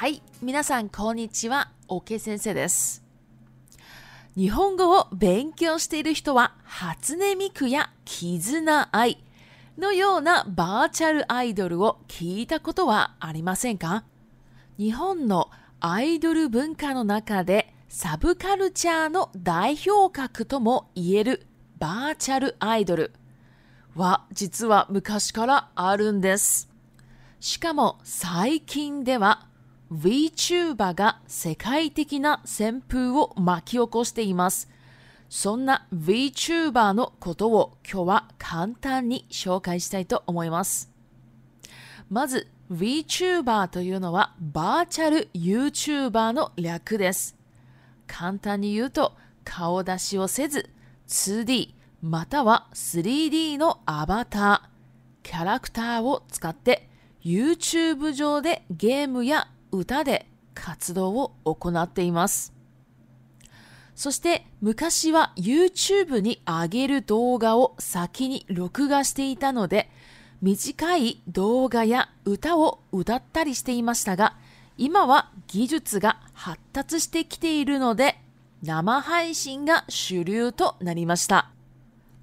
はい。皆さん、こんにちは。オケ先生です。日本語を勉強している人は、初音ミクや絆愛のようなバーチャルアイドルを聞いたことはありませんか日本のアイドル文化の中で、サブカルチャーの代表格とも言えるバーチャルアイドルは実は昔からあるんです。しかも最近では VTuber が世界的な旋風を巻き起こしています。そんな VTuber のことを今日は簡単に紹介したいと思います。まず VTuber というのはバーチャル YouTuber の略です。簡単に言うと顔出しをせず 2D または 3D のアバター、キャラクターを使って YouTube 上でゲームや歌で活動を行っています。そして昔は YouTube に上げる動画を先に録画していたので短い動画や歌を歌ったりしていましたが今は技術が発達してきているので生配信が主流となりました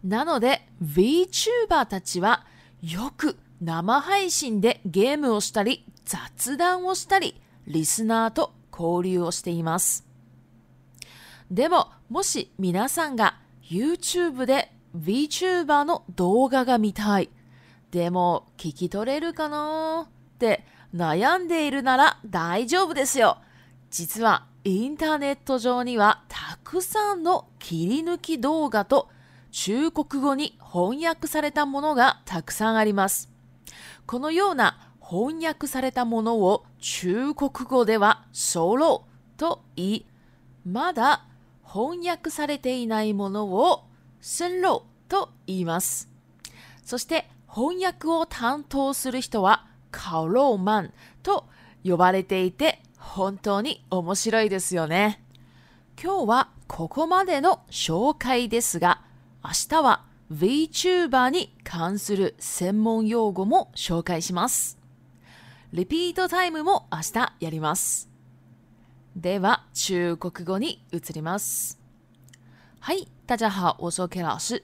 なので VTuber たちはよく生配信でゲームをしたり雑談をしたり、リスナーと交流をしています。でも、もし皆さんが YouTube で VTuber の動画が見たい。でも、聞き取れるかなって悩んでいるなら大丈夫ですよ。実は、インターネット上にはたくさんの切り抜き動画と中国語に翻訳されたものがたくさんあります。このような翻訳されたものを中国語ではソロと言い、まだ翻訳されていないものをンロと言います。そして翻訳を担当する人はカローマンと呼ばれていて本当に面白いですよね。今日はここまでの紹介ですが、明日は VTuber に関する専門用語も紹介します。リピートタイムも明日やります。では、中国語に移ります。はい、大家好，我是 K 老师。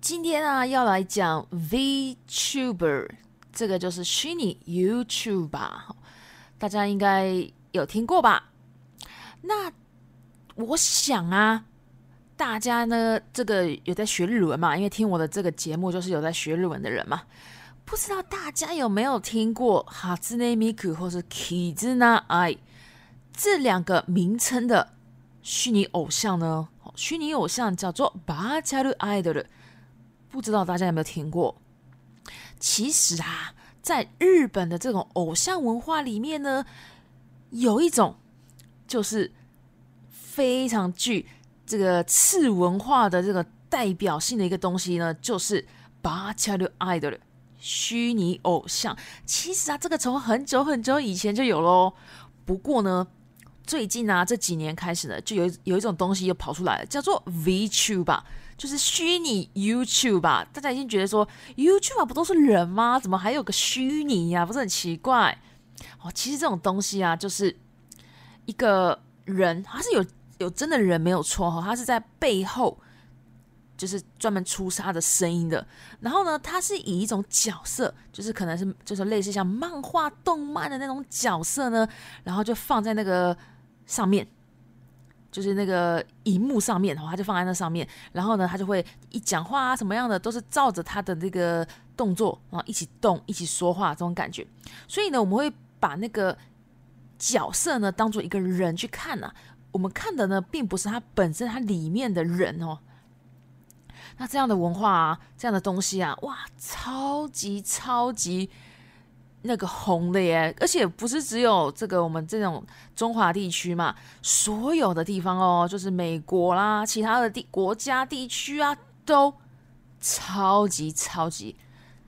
今天啊，要来讲 VTuber，这个就是虚拟 YouTuber，大家应该有听过吧？那我想啊，大家呢，这个有在学日文嘛？因为听我的这个节目，就是有在学日文的人嘛。不知道大家有没有听过哈兹内米可或是キズナ a I 这两个名称的虚拟偶像呢？虚拟偶像叫做バチャルアイドル，不知道大家有没有听过？其实啊，在日本的这种偶像文化里面呢，有一种就是非常具这个次文化的这个代表性的一个东西呢，就是バチャルアイドル。虚拟偶像，其实啊，这个从很久很久以前就有喽。不过呢，最近啊这几年开始呢，就有有一种东西又跑出来了，叫做 VTube 吧，就是虚拟 YouTube 吧。大家已经觉得说 YouTube 不都是人吗？怎么还有个虚拟呀？不是很奇怪？哦，其实这种东西啊，就是一个人，他是有有真的人没有错哈，他是在背后。就是专门出杀的声音的，然后呢，他是以一种角色，就是可能是就是类似像漫画、动漫的那种角色呢，然后就放在那个上面，就是那个荧幕上面，然后他就放在那上面，然后呢，他就会一讲话啊，什么样的都是照着他的那个动作然后一起动，一起说话这种感觉。所以呢，我们会把那个角色呢当做一个人去看啊。我们看的呢并不是他本身，他里面的人哦。那这样的文化啊，这样的东西啊，哇，超级超级那个红的耶！而且不是只有这个我们这种中华地区嘛，所有的地方哦，就是美国啦，其他的地国家地区啊，都超级超级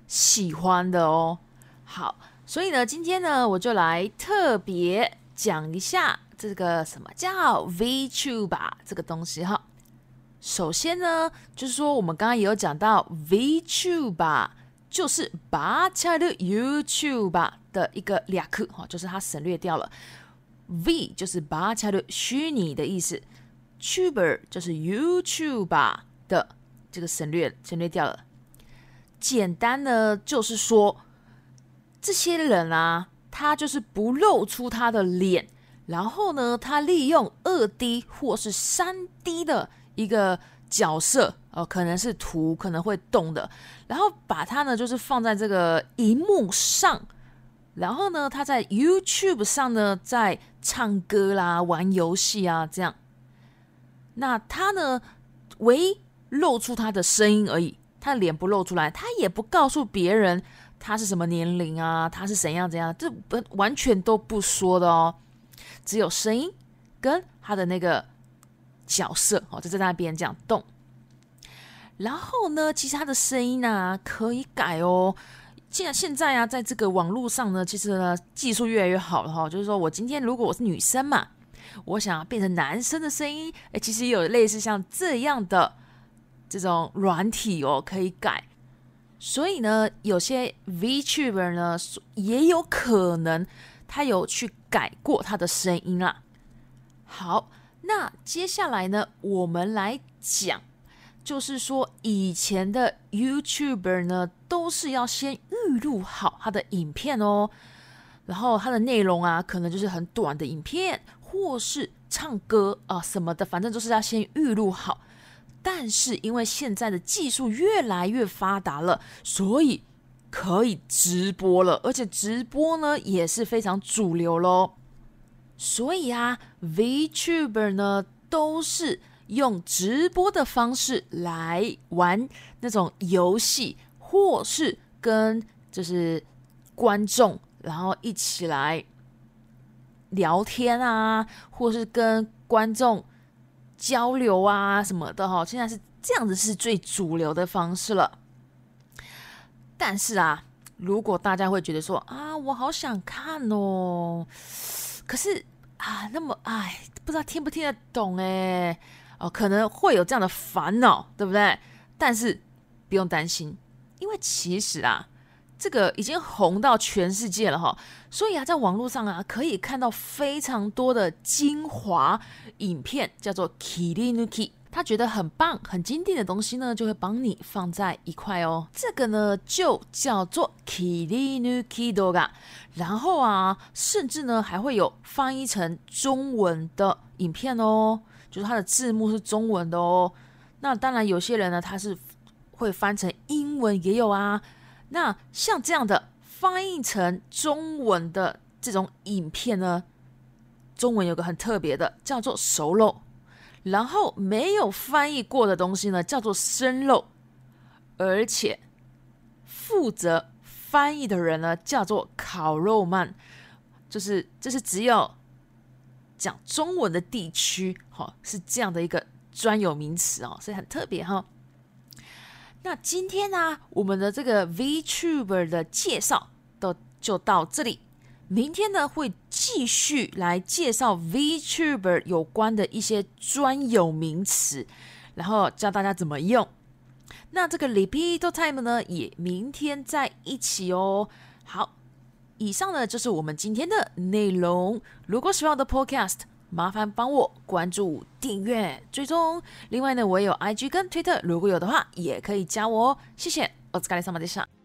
喜欢的哦。好，所以呢，今天呢，我就来特别讲一下这个什么叫 VTube 吧，这个东西哈。首先呢，就是说我们刚刚也有讲到，v tuber 就是巴恰的 YouTube 吧的一个两克哈，就是它省略掉了。v 就是巴恰的虚拟的意思，tuber 就是 YouTube 吧的这个省略省略掉了。简单呢，就是说，这些人啊，他就是不露出他的脸，然后呢，他利用二 D 或是三 D 的。一个角色哦，可能是图，可能会动的，然后把它呢，就是放在这个荧幕上，然后呢，他在 YouTube 上呢，在唱歌啦、玩游戏啊，这样。那他呢，唯露出他的声音而已，他的脸不露出来，他也不告诉别人他是什么年龄啊，他是怎样怎样，这不完全都不说的哦，只有声音跟他的那个。角色哦，就在那边这样动。然后呢，其实他的声音呢可以改哦。既然现在啊，在这个网络上呢，其实呢技术越来越好了哈。就是说我今天如果我是女生嘛，我想要变成男生的声音，哎，其实有类似像这样的这种软体哦，可以改。所以呢，有些 Vtuber 呢也有可能他有去改过他的声音啊。好。那接下来呢，我们来讲，就是说以前的 YouTuber 呢，都是要先预录好他的影片哦，然后他的内容啊，可能就是很短的影片，或是唱歌啊什么的，反正就是要先预录好。但是因为现在的技术越来越发达了，所以可以直播了，而且直播呢也是非常主流喽。所以啊，Vtuber 呢都是用直播的方式来玩那种游戏，或是跟就是观众，然后一起来聊天啊，或是跟观众交流啊什么的哈。现在是这样子是最主流的方式了。但是啊，如果大家会觉得说啊，我好想看哦。可是啊，那么哎，不知道听不听得懂哎，哦，可能会有这样的烦恼，对不对？但是不用担心，因为其实啊，这个已经红到全世界了哈，所以啊，在网络上啊，可以看到非常多的精华影片，叫做《k i l i n u k i 他觉得很棒、很经典的东西呢，就会帮你放在一块哦。这个呢就叫做 Kilinuki Doga。然后啊，甚至呢还会有翻译成中文的影片哦，就是它的字幕是中文的哦。那当然有些人呢，他是会翻成英文也有啊。那像这样的翻译成中文的这种影片呢，中文有个很特别的，叫做熟肉。然后没有翻译过的东西呢，叫做生肉，而且负责翻译的人呢，叫做烤肉鳗，就是这是只有讲中文的地区，哈，是这样的一个专有名词哦，所以很特别哈。那今天呢，我们的这个 Vtuber 的介绍都就到这里。明天呢会继续来介绍 Vtuber 有关的一些专有名词，然后教大家怎么用。那这个 r e p e a t Time 呢也明天在一起哦。好，以上呢就是我们今天的内容。如果喜欢我的 Podcast，麻烦帮我关注、订阅、追踪。另外呢，我也有 IG 跟推特，如果有的话也可以加我哦。谢谢我 t s 喱萨 a 迪莎。s m d s h